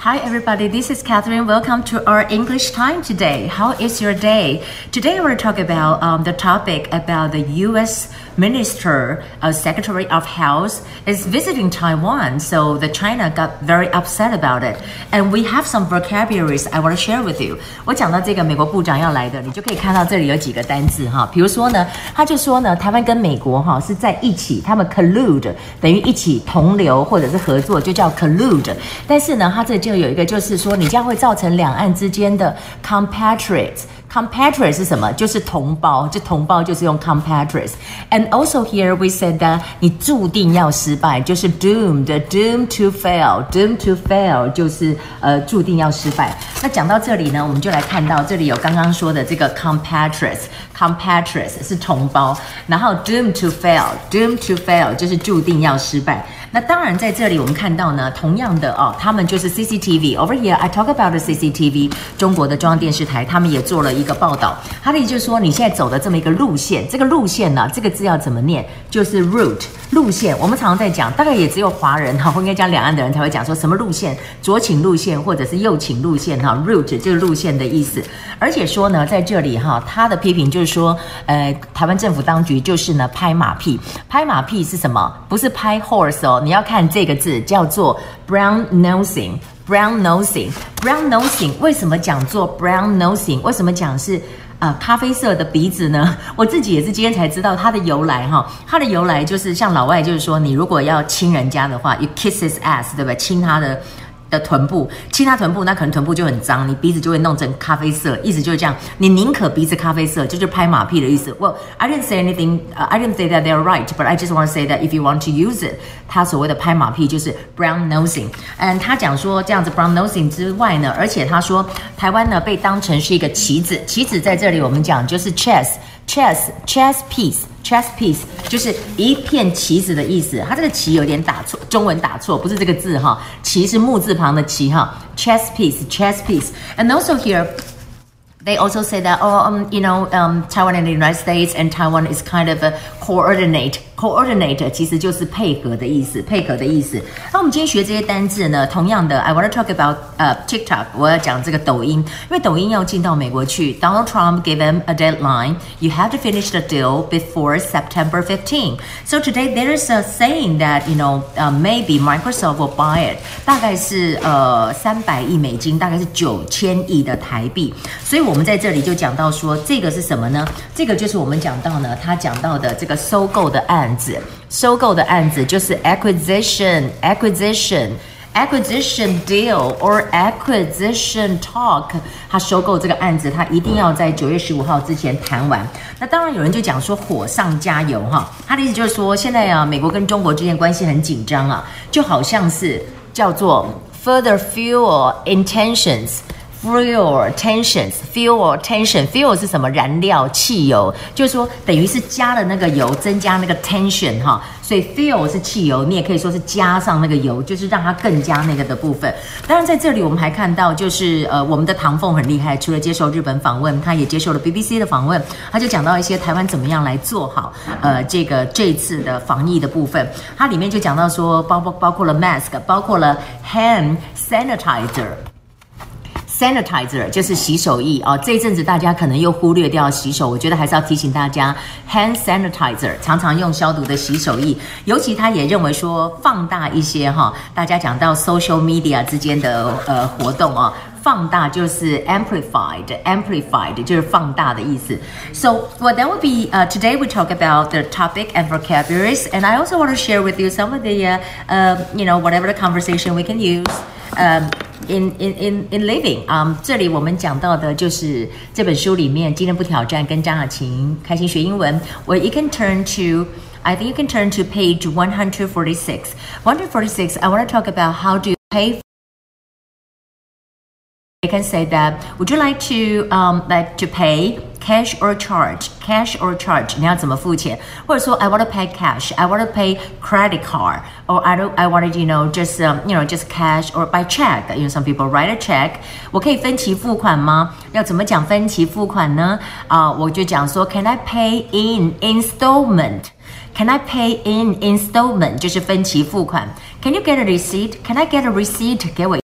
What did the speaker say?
Hi, everybody. This is Catherine. Welcome to our English time today. How is your day? Today, we're talking about um, the topic about the U.S Minister, uh, Secretary of Health, is visiting Taiwan. So the China got very upset about it, and we have some vocabularies I want to share with you. 我讲到这个美国部长要来的，你就可以看到这里有几个单字哈。比如说呢，他就说呢，台湾跟美国哈是在一起，他们 collude 等于一起同流或者是合作，就叫 collude。但是呢，他这就就有一个，就是说你这样会造成两岸之间的 compatriots。 Compatriot 是什么？就是同胞，这同胞就是用 compatriots。And also here we said that 你注定要失败，就是 doomed，doomed to fail，doomed to fail 就是呃注定要失败。那讲到这里呢，我们就来看到这里有刚刚说的这个 compatriots，compatriots 是同胞，然后 doomed to fail，doomed to fail 就是注定要失败。那当然在这里我们看到呢，同样的哦，他们就是 CCTV over here I talk about the CCTV 中国的中央电视台，他们也做了一个报道。他的意思就是说，你现在走的这么一个路线，这个路线呢，这个字要怎么念？就是 route 路线。我们常常在讲，大概也只有华人哈，或应该讲两岸的人才会讲说什么路线，左倾路线或者是右倾路线哈，route 就是路线的意思。而且说呢，在这里哈，他的批评就是说，呃，台湾政府当局就是呢拍马屁，拍马屁是什么？不是拍 horse 哦。你要看这个字叫做 brown nosing，brown nosing，brown nosing。为什么讲做 brown nosing？为什么讲是呃咖啡色的鼻子呢？我自己也是今天才知道它的由来哈。它的由来就是像老外就是说，你如果要亲人家的话，you kiss his ass，对不对？亲他的。的臀部，亲他臀部，那可能臀部就很脏，你鼻子就会弄成咖啡色，意思就是这样。你宁可鼻子咖啡色，就是拍马屁的意思。Well, I didn't say anything. I didn't say that they're right, but I just want to say that if you want to use it，他所谓的拍马屁就是 brown nosing。嗯，他讲说这样子 brown nosing 之外呢，而且他说台湾呢被当成是一个棋子，棋子在这里我们讲就是 chess。chess chess piece chess piece 就是一片棋子的意思。它这个棋有点打错，中文打错，不是这个字哈。棋是木字旁的棋哈。chess piece chess piece and also here they also say that oh um, you know um, Taiwan and the United States and Taiwan is kind of a coordinate coordinate 其实就是配合的意思，配合的意思。那我们今天学这些单字呢，同样的，I want to talk about 呃 TikTok，我要讲这个抖音，因为抖音要进到美国去，Donald Trump gave them a deadline. You have to finish the deal before September 15. So today there is a saying that you know uh, maybe Microsoft will buy it，大概是呃三百亿美金，大概是九千亿的台币。所以我们在这里就讲到说，这个是什么呢？这个就是我们讲到呢，他讲到的这个收购的案。 案子，收购的案子就是 acquisition acquisition acquisition deal or acquisition talk。他收购这个案子，他一定要在九月十五号之前谈完。那当然有人就讲说火上加油哈，他的意思就是说现在啊，美国跟中国之间关系很紧张啊，就好像是叫做 further fuel intentions。Fuel tensions, fuel tension, fuel 是什么？燃料、汽油，就是说等于是加了那个油，增加那个 tension 哈。所以 fuel 是汽油，你也可以说是加上那个油，就是让它更加那个的部分。当然在这里我们还看到，就是呃我们的唐凤很厉害，除了接受日本访问，他也接受了 BBC 的访问，他就讲到一些台湾怎么样来做好呃这个这次的防疫的部分。它里面就讲到说，包包包括了 mask，包括了 hand sanitizer。Sanitizer 就是洗手液啊，这一阵子大家可能又忽略掉洗手，我觉得还是要提醒大家，hand sanitizer 常常用消毒的洗手液，尤其他也认为说放大一些哈，大家讲到 social media 之间的呃活动啊，放大就是 amplified，amplified 就是放大的意思。So well that would be uh, today we talk about the topic and vocabularies, and I also want to share with you some of the uh, uh, you know whatever the conversation we can use. Um, in in in in living 啊，这里我们讲到的就是这本书里面《今天不挑战》跟张雅琴开心学英文。Well, you can turn to I think you can turn to page 146. 146, I want to talk about how do you pay you can say that would you like to um like to pay cash or charge cash or charge 你要怎么付钱或者说 I want to pay cash I want to pay credit card or I don't I want to you know just um, you know just cash or by check you know some people write a check 我可以分期付款吗要怎么讲分期付款呢啊、uh, 我就讲说 Can I pay in installment Can I pay in installment 就是分期付款 Can you get a receipt Can I get a receipt 给我